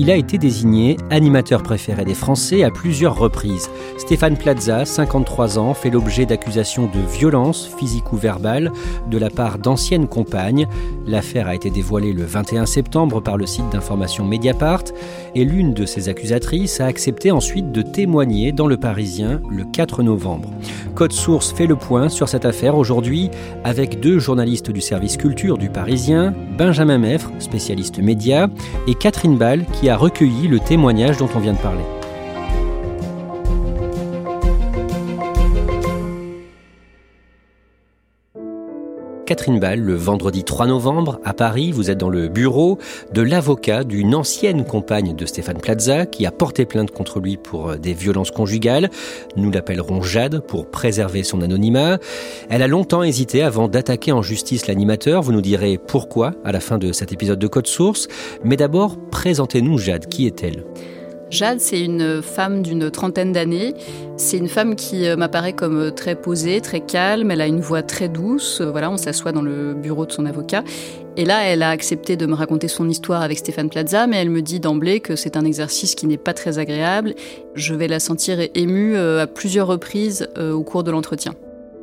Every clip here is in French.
Il a été désigné animateur préféré des Français à plusieurs reprises. Stéphane Plaza, 53 ans, fait l'objet d'accusations de violence physique ou verbale de la part d'anciennes compagnes. L'affaire a été dévoilée le 21 septembre par le site d'information Mediapart et l'une de ses accusatrices a accepté ensuite de témoigner dans Le Parisien le 4 novembre. Code Source fait le point sur cette affaire aujourd'hui avec deux journalistes du service culture du Parisien, Benjamin Meffre, spécialiste média, et Catherine Ball qui a recueilli le témoignage dont on vient de parler. Catherine Ball, le vendredi 3 novembre, à Paris, vous êtes dans le bureau de l'avocat d'une ancienne compagne de Stéphane Plaza qui a porté plainte contre lui pour des violences conjugales. Nous l'appellerons Jade pour préserver son anonymat. Elle a longtemps hésité avant d'attaquer en justice l'animateur. Vous nous direz pourquoi à la fin de cet épisode de Code Source. Mais d'abord, présentez-nous Jade. Qui est-elle? Jade, c'est une femme d'une trentaine d'années. C'est une femme qui euh, m'apparaît comme euh, très posée, très calme. Elle a une voix très douce. Euh, voilà, on s'assoit dans le bureau de son avocat. Et là, elle a accepté de me raconter son histoire avec Stéphane Plaza, mais elle me dit d'emblée que c'est un exercice qui n'est pas très agréable. Je vais la sentir émue à plusieurs reprises au cours de l'entretien.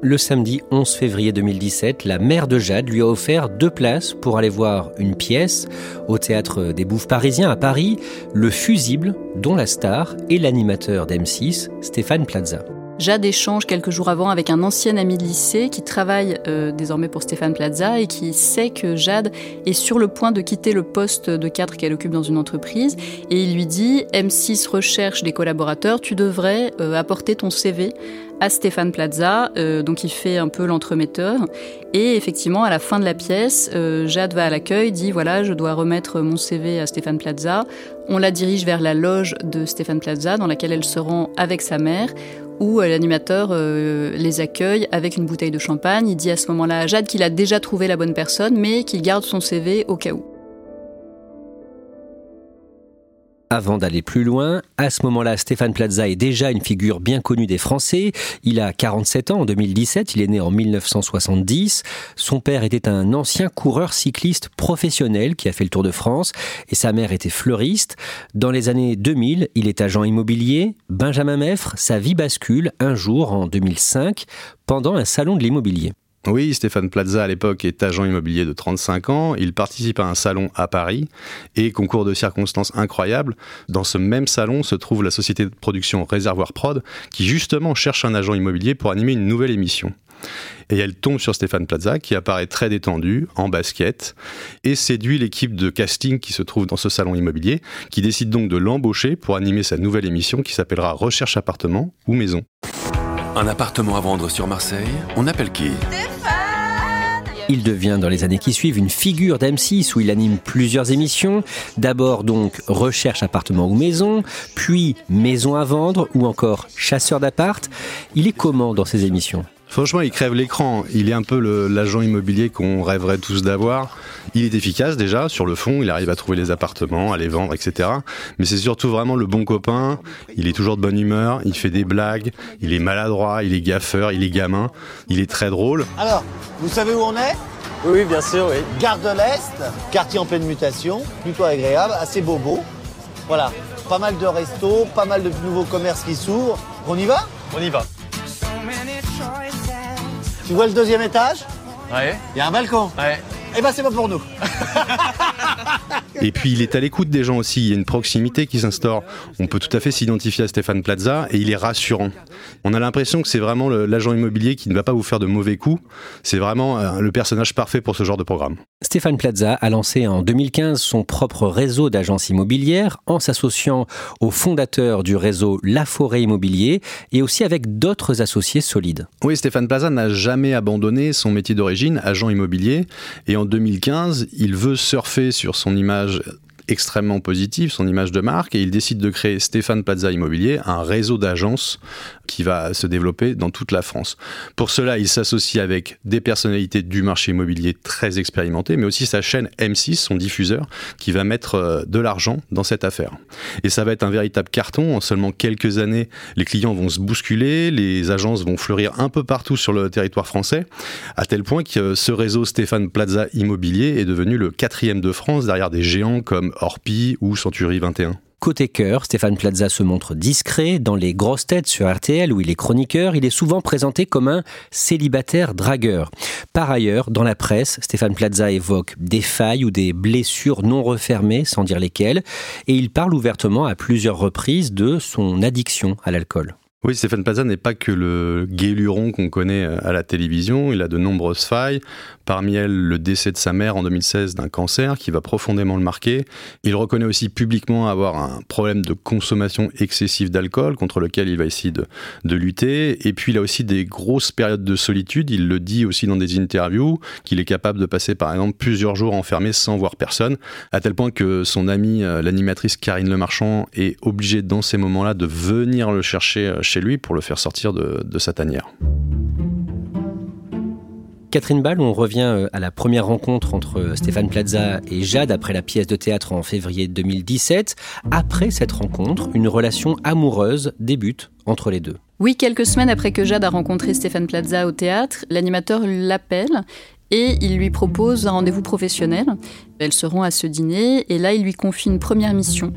Le samedi 11 février 2017, la mère de Jade lui a offert deux places pour aller voir une pièce au théâtre des Bouffes parisiens à Paris, Le Fusible, dont la star est l'animateur d'M6, Stéphane Plaza. Jade échange quelques jours avant avec un ancien ami de lycée qui travaille euh, désormais pour Stéphane Plaza et qui sait que Jade est sur le point de quitter le poste de cadre qu'elle occupe dans une entreprise. Et il lui dit M6 recherche des collaborateurs, tu devrais euh, apporter ton CV à Stéphane Plaza, euh, donc il fait un peu l'entremetteur. Et effectivement, à la fin de la pièce, euh, Jade va à l'accueil, dit voilà, je dois remettre mon CV à Stéphane Plaza. On la dirige vers la loge de Stéphane Plaza, dans laquelle elle se rend avec sa mère, où euh, l'animateur les accueille avec une bouteille de champagne. Il dit à ce moment-là à Jade qu'il a déjà trouvé la bonne personne, mais qu'il garde son CV au cas où. Avant d'aller plus loin, à ce moment-là, Stéphane Plaza est déjà une figure bien connue des Français. Il a 47 ans en 2017, il est né en 1970. Son père était un ancien coureur cycliste professionnel qui a fait le Tour de France et sa mère était fleuriste. Dans les années 2000, il est agent immobilier. Benjamin Meffre, sa vie bascule un jour en 2005 pendant un salon de l'immobilier. Oui, Stéphane Plaza à l'époque est agent immobilier de 35 ans. Il participe à un salon à Paris et concours de circonstances incroyables. Dans ce même salon se trouve la société de production Réservoir Prod qui justement cherche un agent immobilier pour animer une nouvelle émission. Et elle tombe sur Stéphane Plaza qui apparaît très détendu, en basket, et séduit l'équipe de casting qui se trouve dans ce salon immobilier, qui décide donc de l'embaucher pour animer sa nouvelle émission qui s'appellera Recherche appartement ou maison. Un appartement à vendre sur Marseille On appelle qui? Il devient dans les années qui suivent une figure d'M6 où il anime plusieurs émissions. D'abord donc Recherche appartement ou maison, puis Maison à vendre ou encore Chasseur d'appart. Il est comment dans ces émissions? Franchement, il crève l'écran. Il est un peu l'agent immobilier qu'on rêverait tous d'avoir. Il est efficace déjà sur le fond. Il arrive à trouver les appartements, à les vendre, etc. Mais c'est surtout vraiment le bon copain. Il est toujours de bonne humeur. Il fait des blagues. Il est maladroit. Il est gaffeur. Il est gamin. Il est très drôle. Alors, vous savez où on est? Oui, bien sûr, oui. Gare de l'Est, quartier en pleine mutation, plutôt agréable, assez bobo. Voilà, pas mal de restos, pas mal de nouveaux commerces qui s'ouvrent. On y va? On y va. Tu vois le deuxième étage Ouais. Il y a un balcon. Ouais. Eh ben c'est pas pour nous. Et puis il est à l'écoute des gens aussi, il y a une proximité qui s'instaure. On peut tout à fait s'identifier à Stéphane Plaza et il est rassurant. On a l'impression que c'est vraiment l'agent immobilier qui ne va pas vous faire de mauvais coups. C'est vraiment euh, le personnage parfait pour ce genre de programme. Stéphane Plaza a lancé en 2015 son propre réseau d'agences immobilières en s'associant au fondateur du réseau La Forêt Immobilier et aussi avec d'autres associés solides. Oui, Stéphane Plaza n'a jamais abandonné son métier d'origine, agent immobilier, et en 2015, il veut surfer sur son image extrêmement positive, son image de marque, et il décide de créer Stéphane Plaza Immobilier, un réseau d'agences qui va se développer dans toute la France. Pour cela, il s'associe avec des personnalités du marché immobilier très expérimentées, mais aussi sa chaîne M6, son diffuseur, qui va mettre euh, de l'argent dans cette affaire. Et ça va être un véritable carton. En seulement quelques années, les clients vont se bousculer, les agences vont fleurir un peu partout sur le territoire français, à tel point que ce réseau Stéphane Plaza Immobilier est devenu le quatrième de France derrière des géants comme Orpi ou Century 21. Côté cœur, Stéphane Plaza se montre discret. Dans les grosses têtes sur RTL, où il est chroniqueur, il est souvent présenté comme un célibataire dragueur. Par ailleurs, dans la presse, Stéphane Plaza évoque des failles ou des blessures non refermées, sans dire lesquelles, et il parle ouvertement à plusieurs reprises de son addiction à l'alcool. Oui, Stéphane Plaza n'est pas que le guéluron qu'on connaît euh, à la télévision, il a de nombreuses failles, parmi elles le décès de sa mère en 2016 d'un cancer qui va profondément le marquer. Il reconnaît aussi publiquement avoir un problème de consommation excessive d'alcool contre lequel il va essayer de, de lutter. Et puis il a aussi des grosses périodes de solitude, il le dit aussi dans des interviews, qu'il est capable de passer par exemple plusieurs jours enfermé sans voir personne, à tel point que son amie, euh, l'animatrice Karine Lemarchand, est obligée dans ces moments-là de venir le chercher euh, chez lui pour le faire sortir de, de sa tanière. Catherine Ball, on revient euh, à la première rencontre entre Stéphane Plaza et Jade après la pièce de théâtre en février 2017. Après cette rencontre, une relation amoureuse débute entre les deux. Oui, quelques semaines après que Jade a rencontré Stéphane Plaza au théâtre, l'animateur l'appelle et il lui propose un rendez-vous professionnel. Elle se rend à ce dîner et là, il lui confie une première mission.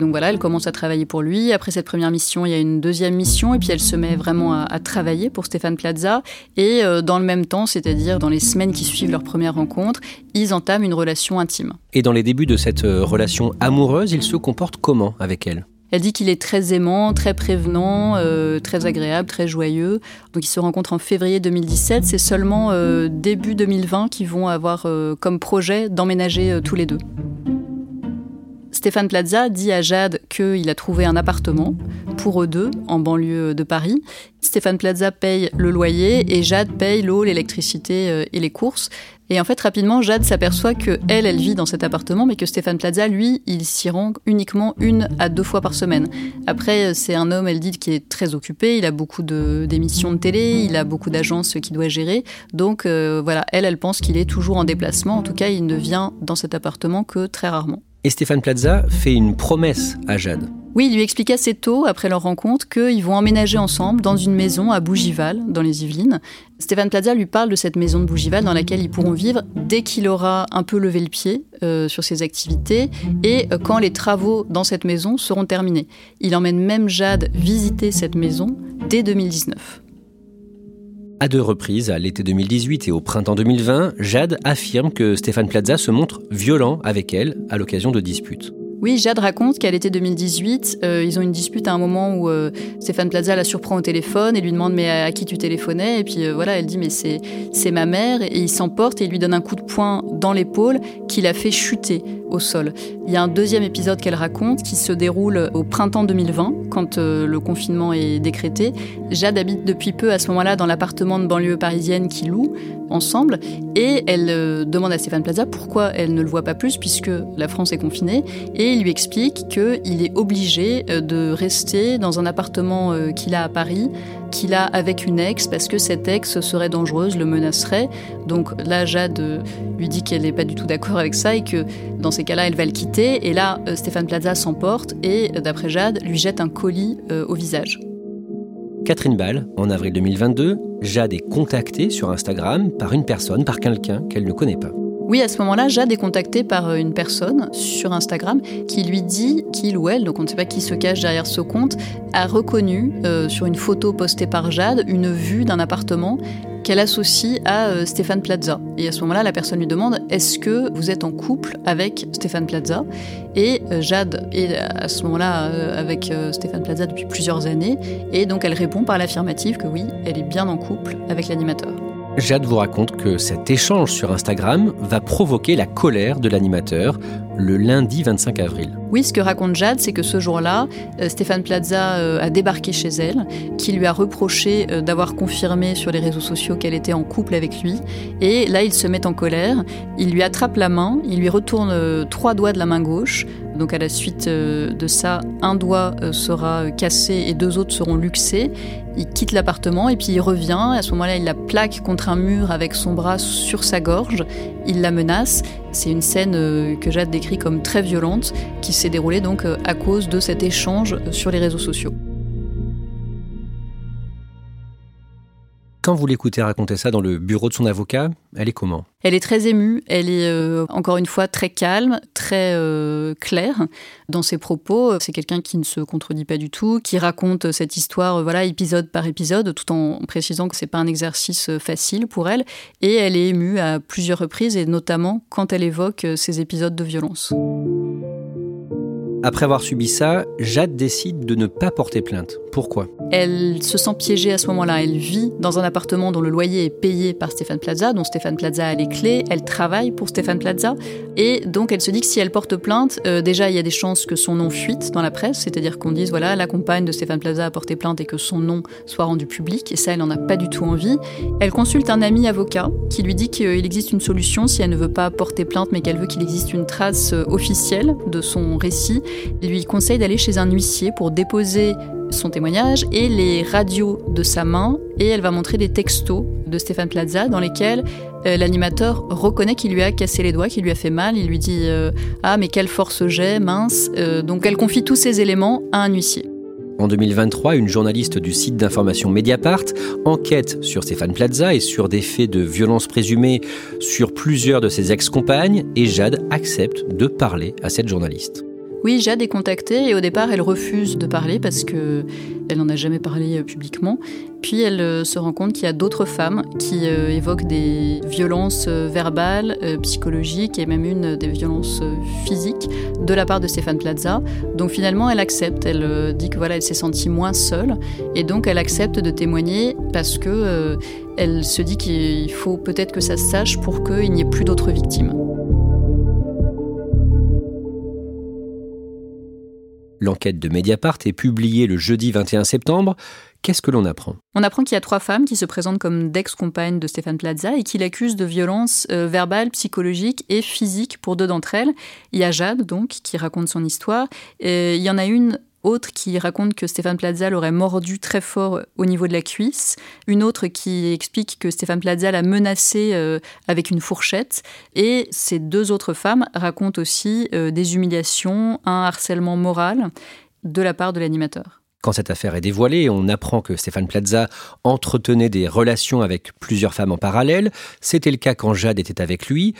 Donc voilà, elle commence à travailler pour lui. Après cette première mission, il y a une deuxième mission et puis elle se met vraiment à, à travailler pour Stéphane Plaza. Et euh, dans le même temps, c'est-à-dire dans les semaines qui suivent leur première rencontre, ils entament une relation intime. Et dans les débuts de cette euh, relation amoureuse, il se comporte comment avec elle? Elle dit qu'il est très aimant, très prévenant, euh, très agréable, très joyeux. Donc ils se rencontrent en février 2017. C'est seulement euh, début 2020 qu'ils vont avoir euh, comme projet d'emménager tous les deux. Stéphane Plaza dit à Jade qu'il a trouvé un appartement pour eux deux en banlieue de Paris. Stéphane Plaza paye le loyer et Jade paye l'eau, l'électricité euh, et les courses. Et en fait, rapidement, Jade s'aperçoit que elle, elle vit dans cet appartement, mais que Stéphane Plaza, lui, il s'y rend uniquement une à deux fois par semaine. Après, c'est un homme, elle dit, qui est très occupé. Il a beaucoup de- d'émissions de, télé, il a beaucoup d'agences qu'il doit gérer. Donc euh, voilà, elle, elle pense qu'il est toujours en déplacement. En tout cas, il ne vient dans cet appartement que très rarement. Et Stéphane Plaza fait une promesse à Jade. Oui, il lui explique assez tôt, après leur rencontre, qu'ils vont emménager ensemble dans une maison à Bougival, dans les Yvelines. Stéphane Plaza lui parle de cette maison de Bougival dans laquelle ils pourront vivre dès qu'il aura un peu levé le pied euh, sur ses activités et euh, quand les travaux dans cette maison seront terminés. Il emmène même Jade visiter cette maison dès 2019. À deux reprises, à l'été 2018 et au printemps 2020, Jade affirme que Stéphane Plaza se montre violent avec elle à l'occasion de disputes. Oui, Jade raconte qu'à l'été 2018, euh, ils ont une dispute à un moment où euh, Stéphane Plaza la surprend au téléphone et lui demande mais à, qui tu téléphonais? Et puis euh, voilà, elle dit mais c'est c'est ma mère et il s'emporte et il lui donne un coup de poing dans l'épaule qui l'a fait chuter au sol. Il y a un deuxième épisode qu'elle raconte qui se déroule au printemps 2020 quand euh, le confinement est décrété. Jade habite depuis peu à ce moment-là dans l'appartement de banlieue parisienne qu'ils louent ensemble et elle demande à Stéphane Plaza pourquoi elle ne le voit pas plus puisque la France est confinée et il lui explique qu'il est obligé euh, de rester dans un appartement euh, qu'il a à Paris, qu'il a avec une ex, parce que cette ex serait dangereuse, le menacerait. Donc là, Jade euh, lui dit qu'elle n'est pas du tout d'accord avec ça et que dans ces cas-là, elle va le quitter. Et là, Stéphane Plaza s'emporte et, d'après Jade, lui jette un colis au visage. Catherine Ball, en avril 2022, Jade est contactée sur Instagram par une personne, par quelqu'un qu'elle ne connaît pas. Oui, à ce moment-là, Jade est contactée par euh, une personne sur Instagram qui lui dit qu'il ou elle, donc on ne sait pas qui se cache derrière ce compte, a reconnu euh, sur une photo postée par Jade une vue d'un appartement qu'elle associe à euh, Stéphane Plaza. Et à ce moment-là, la personne lui demande Est-ce que vous êtes en couple avec Stéphane Plaza? Et Jade est à ce moment-là avec Stéphane Plaza depuis plusieurs années. Et donc elle répond par l'affirmative que oui, elle est bien en couple avec l'animateur. Jade vous raconte que cet échange sur Instagram va provoquer la colère de l'animateur le lundi 25 avril. Oui, ce que raconte Jade, c'est que ce jour-là, euh, Stéphane Plaza euh, a débarqué chez elle, qui lui a reproché euh, d'avoir confirmé sur les réseaux sociaux qu'elle était en couple avec lui. Et là, il se met en colère, il lui attrape la main, il lui retourne trois doigts de la main gauche. Donc à la suite de ça, un doigt sera cassé et deux autres seront luxés. Il quitte l'appartement et puis il revient. À ce moment-là, il la plaque contre un mur avec son bras sur sa gorge. Il la menace. C'est une scène que Jade décrit comme très violente, qui s'est déroulée donc euh, à cause de cet échange sur les réseaux sociaux. Quand vous l'écoutez raconter ça dans le bureau de son avocat, elle est comment? Elle est très émue, elle est euh, encore une fois très calme, très euh, claire dans ses propos. C'est quelqu'un qui ne se contredit pas du tout, qui raconte cette histoire voilà épisode par épisode tout en précisant que c'est pas un exercice facile pour elle et elle est émue à plusieurs reprises et notamment quand elle évoque ces épisodes de violence. Après avoir subi ça, Jade décide de ne pas porter plainte. Pourquoi? Elle se sent piégée à ce moment-là. Elle vit dans un appartement dont le loyer est payé par Stéphane Plaza, dont Stéphane Plaza a les clés. Elle travaille pour Stéphane Plaza. Et donc elle se dit que si elle porte plainte, euh, déjà il y a des chances que son nom fuite dans la presse, c'est-à-dire qu'on dise voilà, la compagne de Stéphane Plaza a porté plainte et que son nom soit rendu public. Et ça, elle n'en a pas du tout envie. Elle consulte un ami avocat qui lui dit qu'il existe une solution si elle ne veut pas porter plainte, mais qu'elle veut qu'il existe une trace euh, officielle de son récit lui conseille d'aller chez un huissier pour déposer son témoignage et les radios de sa main et elle va montrer des textos de Stéphane Plaza dans lesquels euh, l'animateur reconnaît qu'il lui a cassé les doigts, qu'il lui a fait mal. Il lui dit euh, Ah, mais quelle force j'ai, mince. Euh, donc elle confie tous ces éléments à un huissier. En 2023, une journaliste du site d'information Mediapart enquête sur Stéphane Plaza et sur des faits de violence présumée sur plusieurs de ses ex-compagnes et Jade accepte de parler à cette journaliste. Oui, Jade est contactée et au départ elle refuse de parler parce que elle n'en a jamais parlé euh, publiquement. Puis elle euh, se rend compte qu'il y a d'autres femmes qui euh, évoquent des violences verbales, psychologiques et même une des violences physiques de la part de Stéphane Plaza. Donc finalement elle accepte, elle dit que voilà elle s'est sentie moins seule et donc elle accepte de témoigner parce que elle se dit qu'il faut peut-être que ça se sache pour qu'il n'y ait plus d'autres victimes. L'enquête de Mediapart est publiée le jeudi 21 septembre. Qu'est-ce que l'on apprend? On apprend qu'il y a trois femmes qui se présentent comme d'ex-compagnes de Stéphane Plaza et qui l'accusent de violences euh, verbales, psychologiques et physiques pour deux d'entre elles. Il y a Jade, donc, qui raconte son histoire. Il y en a une autre qui raconte que Stéphane Plaza l'aurait mordu très fort au niveau de la cuisse, une autre qui explique que Stéphane Plaza l'a menacé euh, avec une fourchette, et ces deux autres femmes racontent aussi euh, des humiliations, un harcèlement moral de la part de l'animateur. Quand cette affaire est dévoilée, on apprend que Stéphane Plaza entretenait des relations avec plusieurs femmes en parallèle. C'était le cas quand Jade était avec lui.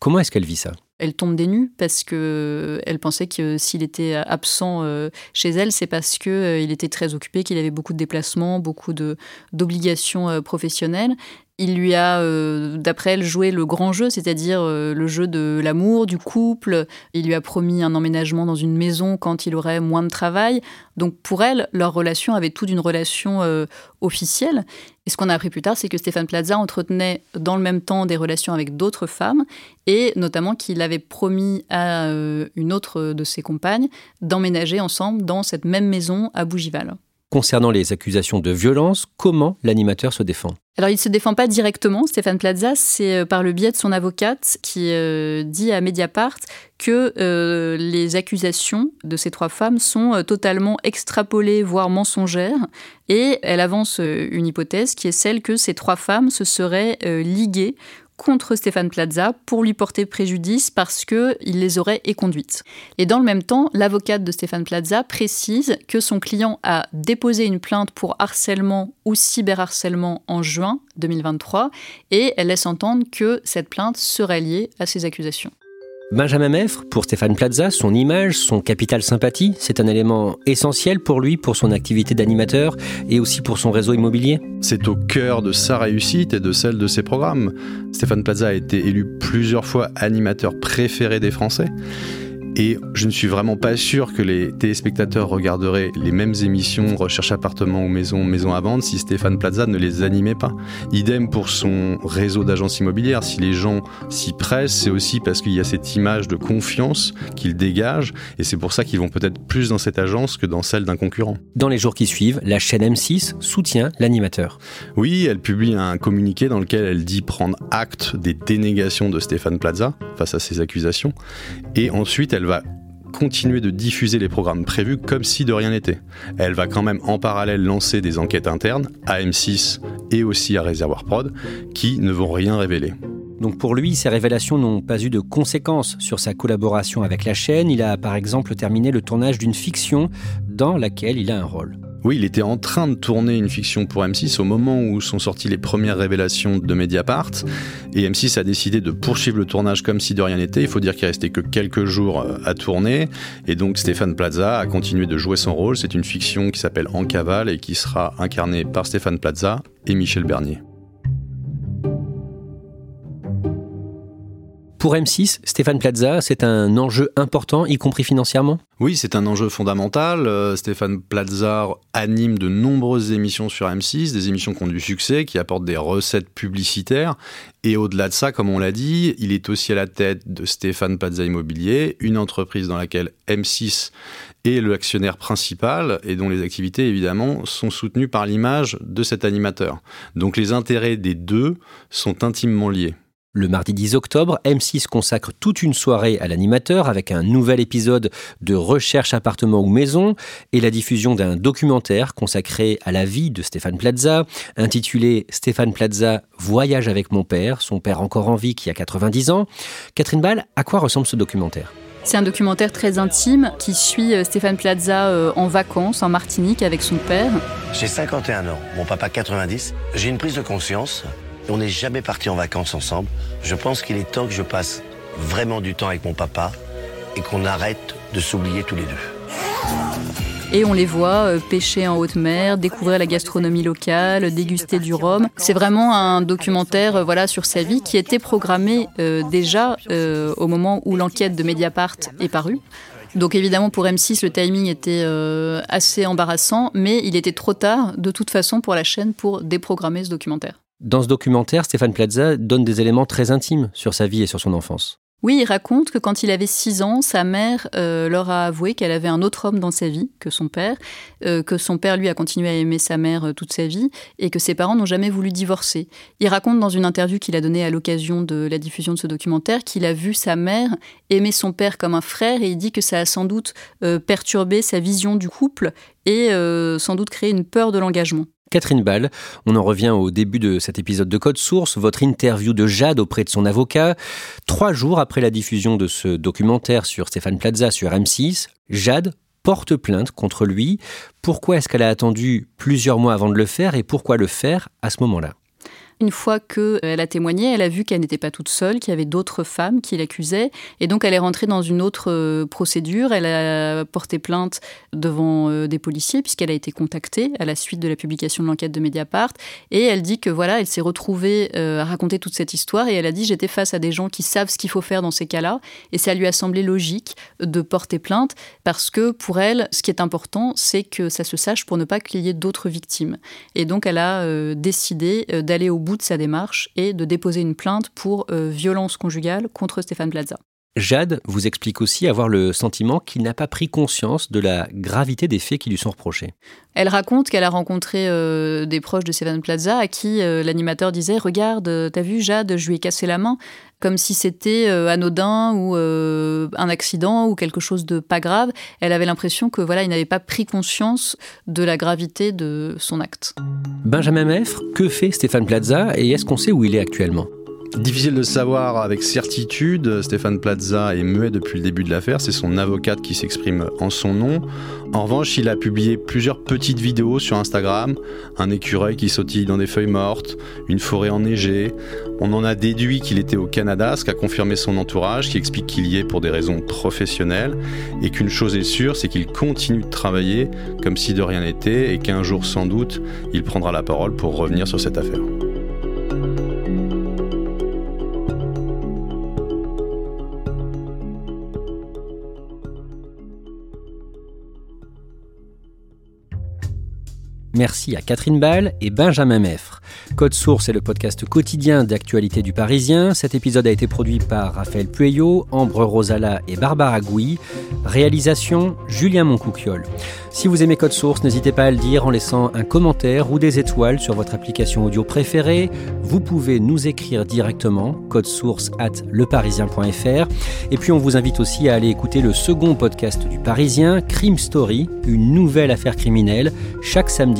Comment est-ce qu'elle vit ça? Elle tombe des nues parce que elle pensait que s'il était absent euh, chez elle, c'est parce que euh, il était très occupé, qu'il avait beaucoup de déplacements, beaucoup d'obligations euh, professionnelles il lui a, euh, d'après elle, joué le grand jeu, c'est-à-dire euh, le jeu de l'amour, du couple. Il lui a promis un emménagement dans une maison quand il aurait moins de travail. Donc pour elle, leur relation avait tout d'une relation euh, officielle. Et ce qu'on a appris plus tard, c'est que Stéphane Plaza entretenait dans le même temps des relations avec d'autres femmes, et notamment qu'il avait promis à une autre de ses compagnes d'emménager ensemble dans cette même maison à Bougival. Concernant les accusations de violence, comment l'animateur se défend? Alors, il ne se défend pas directement, Stéphane Plaza, c'est euh, par le biais de son avocate qui euh, dit à Mediapart que euh, les accusations de ces trois femmes sont totalement extrapolées, voire mensongères. Et elle avance une hypothèse qui est celle que ces trois femmes se seraient liguées contre Stéphane Plaza pour lui porter préjudice parce qu'il les aurait éconduites. Et dans le même temps, l'avocate de Stéphane Plaza précise que son client a déposé une plainte pour harcèlement ou cyberharcèlement en juin 2023 et elle laisse entendre que cette plainte serait liée à ces accusations. Benjamin Meffre, pour Stéphane Plaza, son image, son capital sympathie, c'est un élément essentiel pour lui, pour son activité d'animateur et aussi pour son réseau immobilier. C'est au cœur de sa réussite et de celle de ses programmes. Stéphane Plaza a été élu plusieurs fois animateur préféré des Français. Et je ne suis vraiment pas sûr que les téléspectateurs regarderaient les mêmes émissions Recherche appartement ou maison, maison à vendre si Stéphane Plaza ne les animait pas. Idem pour son réseau d'agences immobilières. Si les gens s'y pressent, c'est aussi parce qu'il y a cette image de confiance qu'il dégage et c'est pour ça qu'ils vont peut-être plus dans cette agence que dans celle d'un concurrent. Dans les jours qui suivent, la chaîne M6 soutient l'animateur. Oui, elle publie un communiqué dans lequel elle dit prendre acte des dénégations de Stéphane Plaza face à ces accusations et ensuite elle elle va continuer de diffuser les programmes prévus comme si de rien n'était. Elle va quand même en parallèle lancer des enquêtes internes à M6 et aussi à Réservoir Prod qui ne vont rien révéler. Donc pour lui, ces révélations n'ont pas eu de conséquences sur sa collaboration avec la chaîne. Il a par exemple terminé le tournage d'une fiction dans laquelle il a un rôle. Oui, il était en train de tourner une fiction pour M6 au moment où sont sorties les premières révélations de Mediapart. Et M6 a décidé de poursuivre le tournage comme si de rien n'était. Il faut dire qu'il restait que quelques jours euh, à tourner. Et donc Stéphane Plaza a continué de jouer son rôle. C'est une fiction qui s'appelle En cavale et qui sera incarnée par Stéphane Plaza et Michel Bernier. Pour M6, Stéphane Plaza, c'est un enjeu important, y compris financièrement? Oui, c'est un enjeu fondamental. Euh, Stéphane Plaza anime de nombreuses émissions sur M6, des émissions qui ont du succès, qui apportent des recettes publicitaires. Et au-delà de ça, comme on l'a dit, il est aussi à la tête de Stéphane Plaza Immobilier, une entreprise dans laquelle M6 est l'actionnaire principal et dont les activités, évidemment, sont soutenues par l'image de cet animateur. Donc les intérêts des deux sont intimement liés. Le mardi 10 octobre, M6 consacre toute une soirée à l'animateur avec un nouvel épisode de Recherche appartement ou maison et la diffusion d'un documentaire consacré à la vie de Stéphane Plaza, intitulé Stéphane Plaza Voyage avec mon père, son père encore en vie qui a 90 ans. Catherine Ball, à quoi ressemble ce documentaire? C'est un documentaire très intime qui suit euh, Stéphane Plaza euh, en vacances en Martinique avec son père. J'ai 51 ans, mon papa 90. J'ai une prise de conscience on n'est jamais parti en vacances ensemble. Je pense qu'il est temps que je passe vraiment du temps avec mon papa et qu'on arrête de s'oublier tous les deux. Et on les voit euh, pêcher en haute mer, découvrir la gastronomie locale, déguster du rhum. C'est vraiment un documentaire euh, voilà, sur sa vie qui était programmé euh, déjà au moment où l'enquête de Mediapart est parue. Donc évidemment pour M6 le timing était assez embarrassant, mais il était trop tard de toute façon pour la chaîne pour déprogrammer ce documentaire. Dans ce documentaire, Stéphane Plaza donne des éléments très intimes sur sa vie et sur son enfance. Oui, il raconte que quand il avait 6 ans, sa mère euh, leur a avoué qu'elle avait un autre homme dans sa vie que son père, euh, que son père lui a continué à aimer sa mère euh, toute sa vie et que ses parents n'ont jamais voulu divorcer. Il raconte dans une interview qu'il a donnée à l'occasion de la diffusion de ce documentaire qu'il a vu sa mère aimer son père comme un frère et il dit que ça a sans doute perturbé sa vision du couple et sans doute créé une peur de l'engagement. Catherine Ball, on en revient au début de cet épisode de Code Source, votre interview de Jade auprès de son avocat. Trois jours après la diffusion de ce documentaire sur Stéphane Plaza sur M6, Jade porte plainte contre lui. Pourquoi est-ce qu'elle a attendu plusieurs mois avant de le faire et pourquoi le faire à ce moment-là? Une fois qu'elle euh, a témoigné, elle a vu qu'elle n'était pas toute seule, qu'il y avait d'autres femmes qui l'accusaient. Et donc, elle est rentrée dans une autre euh, procédure. Elle a porté plainte devant euh, des policiers, puisqu'elle a été contactée à la suite de la publication de l'enquête de Mediapart. Et elle dit que voilà, elle s'est retrouvée à raconter toute cette histoire. Et elle a dit J'étais face à des gens qui savent ce qu'il faut faire dans ces cas-là. Et ça lui a semblé logique de porter plainte, parce que pour elle, ce qui est important, c'est que ça se sache pour ne pas qu'il y ait d'autres victimes. Et donc, elle a décidé d'aller au bout de sa démarche et de déposer une plainte pour euh, violence conjugale contre Stéphane Plaza. Jade vous explique aussi avoir le sentiment qu'il n'a pas pris conscience de la gravité des faits qui lui sont reprochés. Elle raconte qu'elle a rencontré euh, des proches de Stéphane Plaza à qui euh, l'animateur disait Regarde, t'as vu Jade, je lui ai cassé la main, comme si c'était anodin ou un accident ou quelque chose de pas grave. Elle avait l'impression que voilà, il n'avait pas pris conscience de la gravité de son acte. Benjamin Meffre, que fait Stéphane Plaza et est-ce qu'on sait où il est actuellement? Difficile de savoir avec certitude, Stéphane Plaza est muet depuis le début de l'affaire, c'est son avocate qui s'exprime en son nom. En revanche, il a publié plusieurs petites vidéos sur Instagram, un écureuil qui sautille dans des feuilles mortes, une forêt enneigée. On en a déduit qu'il était au Canada, ce qu'a confirmé son entourage, qui explique qu'il y est pour des raisons professionnelles, et qu'une chose est sûre, c'est qu'il continue de travailler comme si de rien n'était, et qu'un jour sans doute, il prendra la parole pour revenir sur cette affaire. Merci à Catherine Ball et Benjamin Meffre. Code Source est le podcast quotidien d'actualité du Parisien. Cet épisode a été produit par Raphaël Pueyo, Ambre Rosala et Barbara Gouy. Réalisation Julien Moncouquiole. Si vous aimez Code Source, n'hésitez pas à le dire en laissant un commentaire ou des étoiles sur votre application audio préférée. Vous pouvez nous écrire directement, code source at leparisien.fr. Et puis on vous invite aussi à aller écouter le second podcast du Parisien, Crime Story, une nouvelle affaire criminelle, chaque samedi